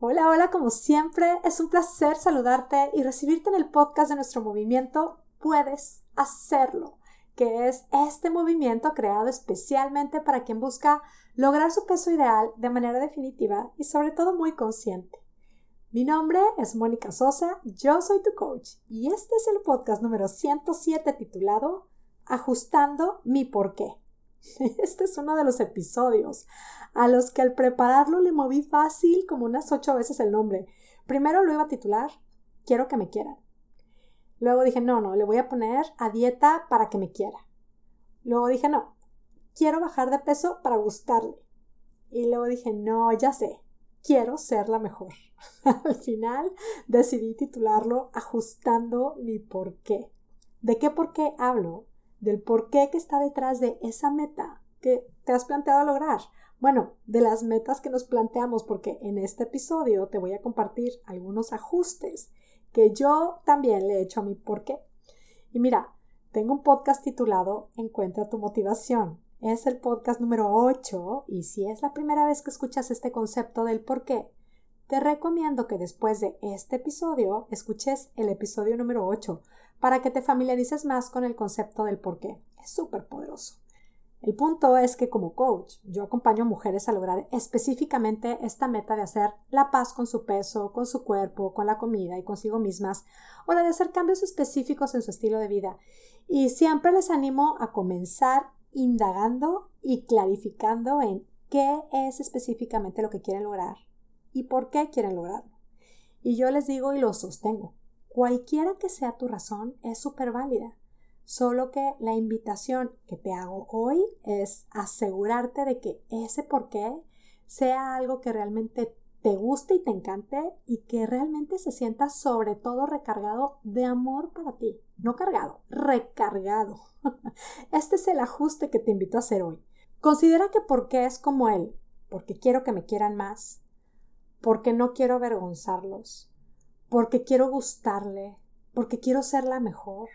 Hola, hola, como siempre, es un placer saludarte y recibirte en el podcast de nuestro movimiento Puedes hacerlo, que es este movimiento creado especialmente para quien busca lograr su peso ideal de manera definitiva y sobre todo muy consciente. Mi nombre es Mónica Sosa, yo soy tu coach y este es el podcast número 107 titulado Ajustando mi porqué. Este es uno de los episodios a los que al prepararlo le moví fácil como unas ocho veces el nombre. Primero lo iba a titular Quiero que me quieran. Luego dije, no, no, le voy a poner a dieta para que me quiera. Luego dije, no, quiero bajar de peso para gustarle. Y luego dije, no, ya sé, quiero ser la mejor. Al final decidí titularlo Ajustando mi porqué. ¿De qué por qué hablo? Del porqué que está detrás de esa meta que te has planteado lograr. Bueno, de las metas que nos planteamos, porque en este episodio te voy a compartir algunos ajustes que yo también le he hecho a mi porqué. Y mira, tengo un podcast titulado Encuentra tu motivación. Es el podcast número 8 y si es la primera vez que escuchas este concepto del por qué, te recomiendo que después de este episodio escuches el episodio número 8 para que te familiarices más con el concepto del por qué. Es súper poderoso. El punto es que como coach yo acompaño a mujeres a lograr específicamente esta meta de hacer la paz con su peso, con su cuerpo, con la comida y consigo mismas, o la de hacer cambios específicos en su estilo de vida. Y siempre les animo a comenzar indagando y clarificando en qué es específicamente lo que quieren lograr y por qué quieren lograrlo. Y yo les digo y lo sostengo, cualquiera que sea tu razón es súper válida, solo que la invitación que te hago hoy es asegurarte de que ese por qué sea algo que realmente te guste y te encante y que realmente se sienta sobre todo recargado de amor para ti. No cargado, recargado. Este es el ajuste que te invito a hacer hoy. Considera que porque es como él, porque quiero que me quieran más, porque no quiero avergonzarlos, porque quiero gustarle, porque quiero ser la mejor,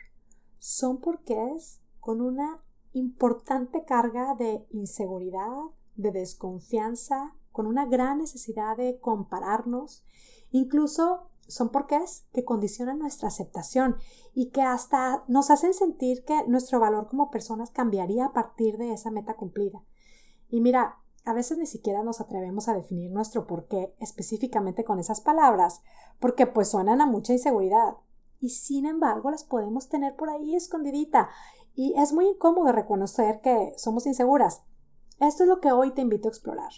son porqués con una importante carga de inseguridad, de desconfianza, con una gran necesidad de compararnos, incluso son porqués que condicionan nuestra aceptación y que hasta nos hacen sentir que nuestro valor como personas cambiaría a partir de esa meta cumplida. Y mira, a veces ni siquiera nos atrevemos a definir nuestro porqué específicamente con esas palabras, porque pues suenan a mucha inseguridad. Y sin embargo las podemos tener por ahí escondidita. Y es muy incómodo reconocer que somos inseguras. Esto es lo que hoy te invito a explorar.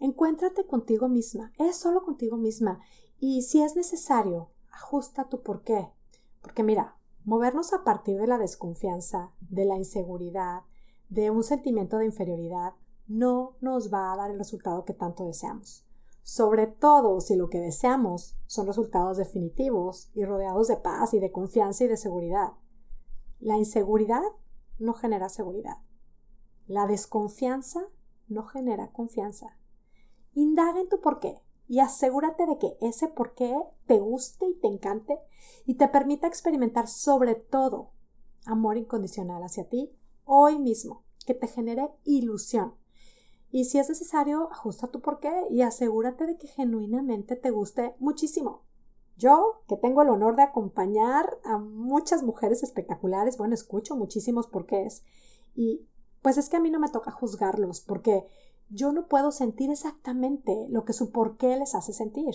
Encuéntrate contigo misma, es solo contigo misma. Y si es necesario, ajusta tu porqué. Porque mira, movernos a partir de la desconfianza, de la inseguridad, de un sentimiento de inferioridad, no nos va a dar el resultado que tanto deseamos. Sobre todo si lo que deseamos son resultados definitivos y rodeados de paz y de confianza y de seguridad. La inseguridad no genera seguridad. La desconfianza no genera confianza. Indaga en tu porqué y asegúrate de que ese porqué te guste y te encante y te permita experimentar sobre todo amor incondicional hacia ti hoy mismo, que te genere ilusión y si es necesario, ajusta tu porqué y asegúrate de que genuinamente te guste muchísimo. Yo, que tengo el honor de acompañar a muchas mujeres espectaculares, bueno, escucho muchísimos porqués y pues es que a mí no me toca juzgarlos porque yo no puedo sentir exactamente lo que su porqué les hace sentir.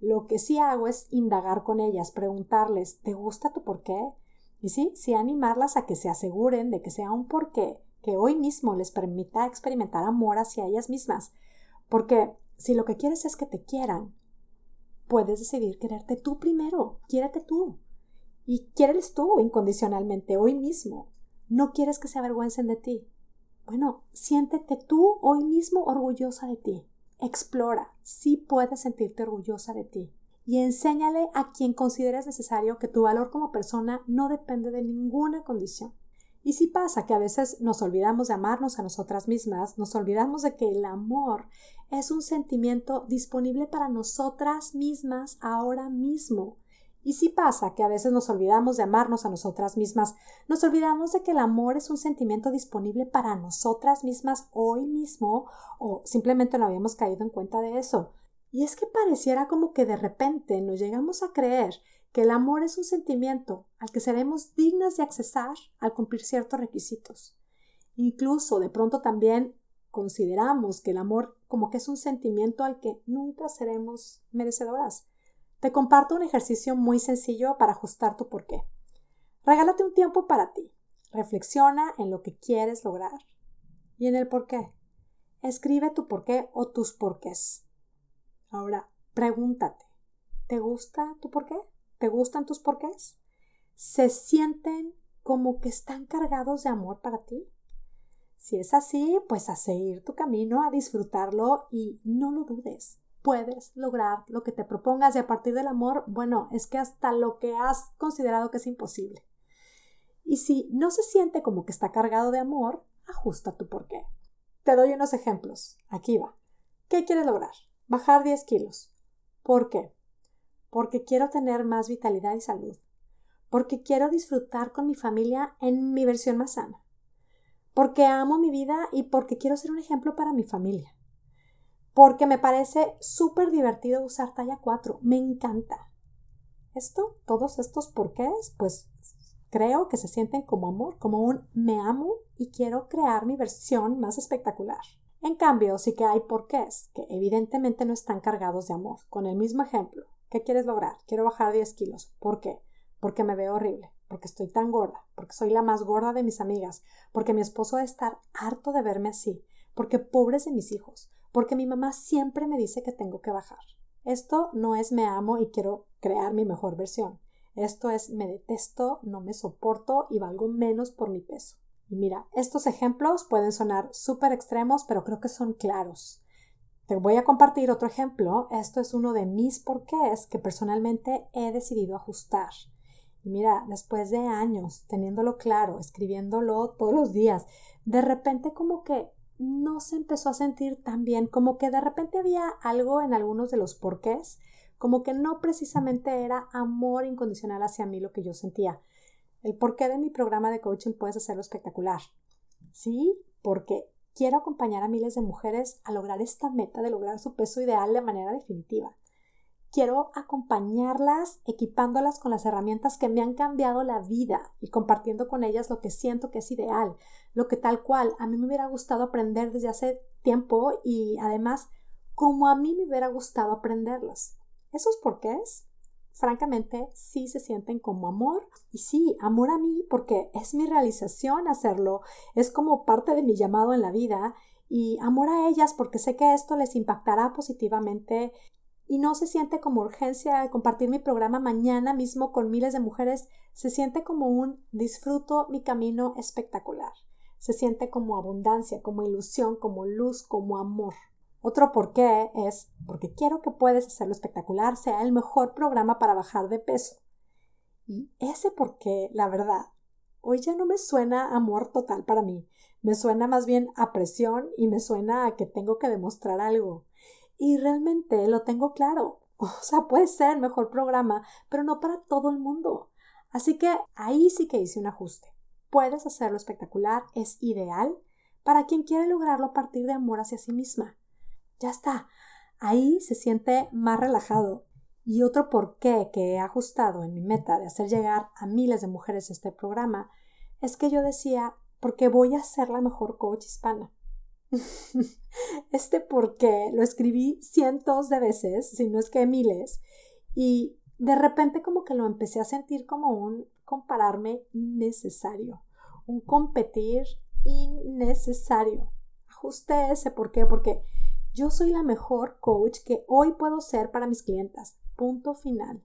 Lo que sí hago es indagar con ellas, preguntarles, ¿te gusta tu porqué? Y sí, sí animarlas a que se aseguren de que sea un porqué que hoy mismo les permita experimentar amor hacia ellas mismas. Porque si lo que quieres es que te quieran, puedes decidir quererte tú primero, quiérete tú. Y quiéreles tú incondicionalmente hoy mismo. No quieres que se avergüencen de ti. Bueno, siéntete tú hoy mismo orgullosa de ti. Explora, sí puedes sentirte orgullosa de ti. Y enséñale a quien consideres necesario que tu valor como persona no depende de ninguna condición. Y si pasa que a veces nos olvidamos de amarnos a nosotras mismas, nos olvidamos de que el amor es un sentimiento disponible para nosotras mismas ahora mismo. Y si pasa que a veces nos olvidamos de amarnos a nosotras mismas, nos olvidamos de que el amor es un sentimiento disponible para nosotras mismas hoy mismo o simplemente no habíamos caído en cuenta de eso. Y es que pareciera como que de repente nos llegamos a creer que el amor es un sentimiento al que seremos dignas de accesar al cumplir ciertos requisitos. Incluso de pronto también consideramos que el amor como que es un sentimiento al que nunca seremos merecedoras. Te comparto un ejercicio muy sencillo para ajustar tu porqué. Regálate un tiempo para ti. Reflexiona en lo que quieres lograr y en el porqué. Escribe tu porqué o tus porqués. Ahora, pregúntate, ¿te gusta tu porqué? ¿Te gustan tus porqués? ¿Se sienten como que están cargados de amor para ti? Si es así, pues a seguir tu camino, a disfrutarlo y no lo dudes. Puedes lograr lo que te propongas y a partir del amor, bueno, es que hasta lo que has considerado que es imposible. Y si no se siente como que está cargado de amor, ajusta tu porqué. Te doy unos ejemplos. Aquí va. ¿Qué quieres lograr? Bajar 10 kilos. ¿Por qué? Porque quiero tener más vitalidad y salud. Porque quiero disfrutar con mi familia en mi versión más sana porque amo mi vida y porque quiero ser un ejemplo para mi familia. Porque me parece súper divertido usar talla 4, me encanta. Esto, todos estos porqués, pues creo que se sienten como amor, como un me amo y quiero crear mi versión más espectacular. En cambio, sí que hay porqués que evidentemente no están cargados de amor. Con el mismo ejemplo, ¿qué quieres lograr? Quiero bajar 10 kilos. ¿Por qué? Porque me veo horrible porque estoy tan gorda, porque soy la más gorda de mis amigas, porque mi esposo debe estar harto de verme así, porque pobres de mis hijos, porque mi mamá siempre me dice que tengo que bajar. Esto no es me amo y quiero crear mi mejor versión. Esto es me detesto, no me soporto y valgo menos por mi peso. Y mira, estos ejemplos pueden sonar súper extremos, pero creo que son claros. Te voy a compartir otro ejemplo. Esto es uno de mis porqués que personalmente he decidido ajustar. Y mira, después de años teniéndolo claro, escribiéndolo todos los días, de repente como que no se empezó a sentir tan bien, como que de repente había algo en algunos de los porqués, como que no precisamente era amor incondicional hacia mí lo que yo sentía. El porqué de mi programa de coaching puedes hacerlo espectacular. Sí, porque quiero acompañar a miles de mujeres a lograr esta meta de lograr su peso ideal de manera definitiva quiero acompañarlas equipándolas con las herramientas que me han cambiado la vida y compartiendo con ellas lo que siento que es ideal, lo que tal cual a mí me hubiera gustado aprender desde hace tiempo y además como a mí me hubiera gustado aprenderlas. ¿Esos por qué es? Francamente, sí se sienten como amor. Y sí, amor a mí porque es mi realización hacerlo, es como parte de mi llamado en la vida. Y amor a ellas porque sé que esto les impactará positivamente. Y no se siente como urgencia compartir mi programa mañana mismo con miles de mujeres, se siente como un disfruto mi camino espectacular. Se siente como abundancia, como ilusión, como luz, como amor. Otro por qué es porque quiero que puedes hacerlo espectacular, sea el mejor programa para bajar de peso. Y ese por qué, la verdad, hoy ya no me suena amor total para mí. Me suena más bien a presión y me suena a que tengo que demostrar algo. Y realmente lo tengo claro. O sea, puede ser mejor programa, pero no para todo el mundo. Así que ahí sí que hice un ajuste. Puedes hacerlo espectacular, es ideal para quien quiere lograrlo a partir de amor hacia sí misma. Ya está. Ahí se siente más relajado. Y otro porqué que he ajustado en mi meta de hacer llegar a miles de mujeres este programa es que yo decía, porque voy a ser la mejor coach hispana. este porque lo escribí cientos de veces, si no es que miles, y de repente como que lo empecé a sentir como un compararme innecesario, un competir innecesario. Ajuste ese por qué, porque yo soy la mejor coach que hoy puedo ser para mis clientas. Punto final.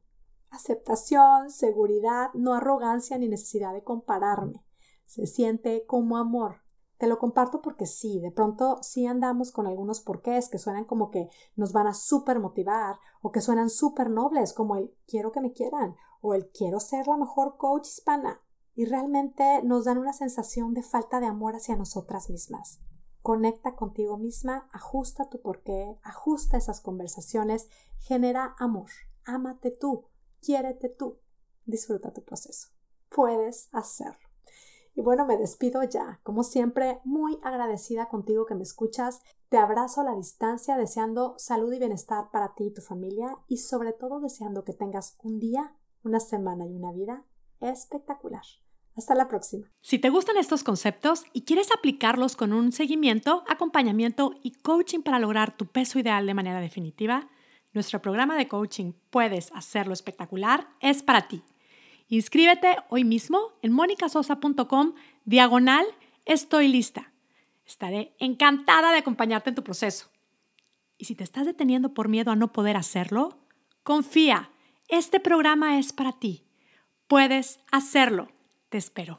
Aceptación, seguridad, no arrogancia ni necesidad de compararme. Se siente como amor, te lo comparto porque sí, de pronto sí andamos con algunos porqués que suenan como que nos van a súper motivar o que suenan súper nobles como el quiero que me quieran o el quiero ser la mejor coach hispana y realmente nos dan una sensación de falta de amor hacia nosotras mismas. Conecta contigo misma, ajusta tu porqué, ajusta esas conversaciones, genera amor, ámate tú, quiérete tú, disfruta tu proceso. Puedes hacerlo. Y bueno, me despido ya. Como siempre, muy agradecida contigo que me escuchas. Te abrazo a la distancia deseando salud y bienestar para ti y tu familia y sobre todo deseando que tengas un día, una semana y una vida espectacular. Hasta la próxima. Si te gustan estos conceptos y quieres aplicarlos con un seguimiento, acompañamiento y coaching para lograr tu peso ideal de manera definitiva, nuestro programa de coaching Puedes hacerlo espectacular es para ti. Inscríbete hoy mismo en monicasosa.com diagonal estoy lista. Estaré encantada de acompañarte en tu proceso. Y si te estás deteniendo por miedo a no poder hacerlo, confía, este programa es para ti. Puedes hacerlo. Te espero.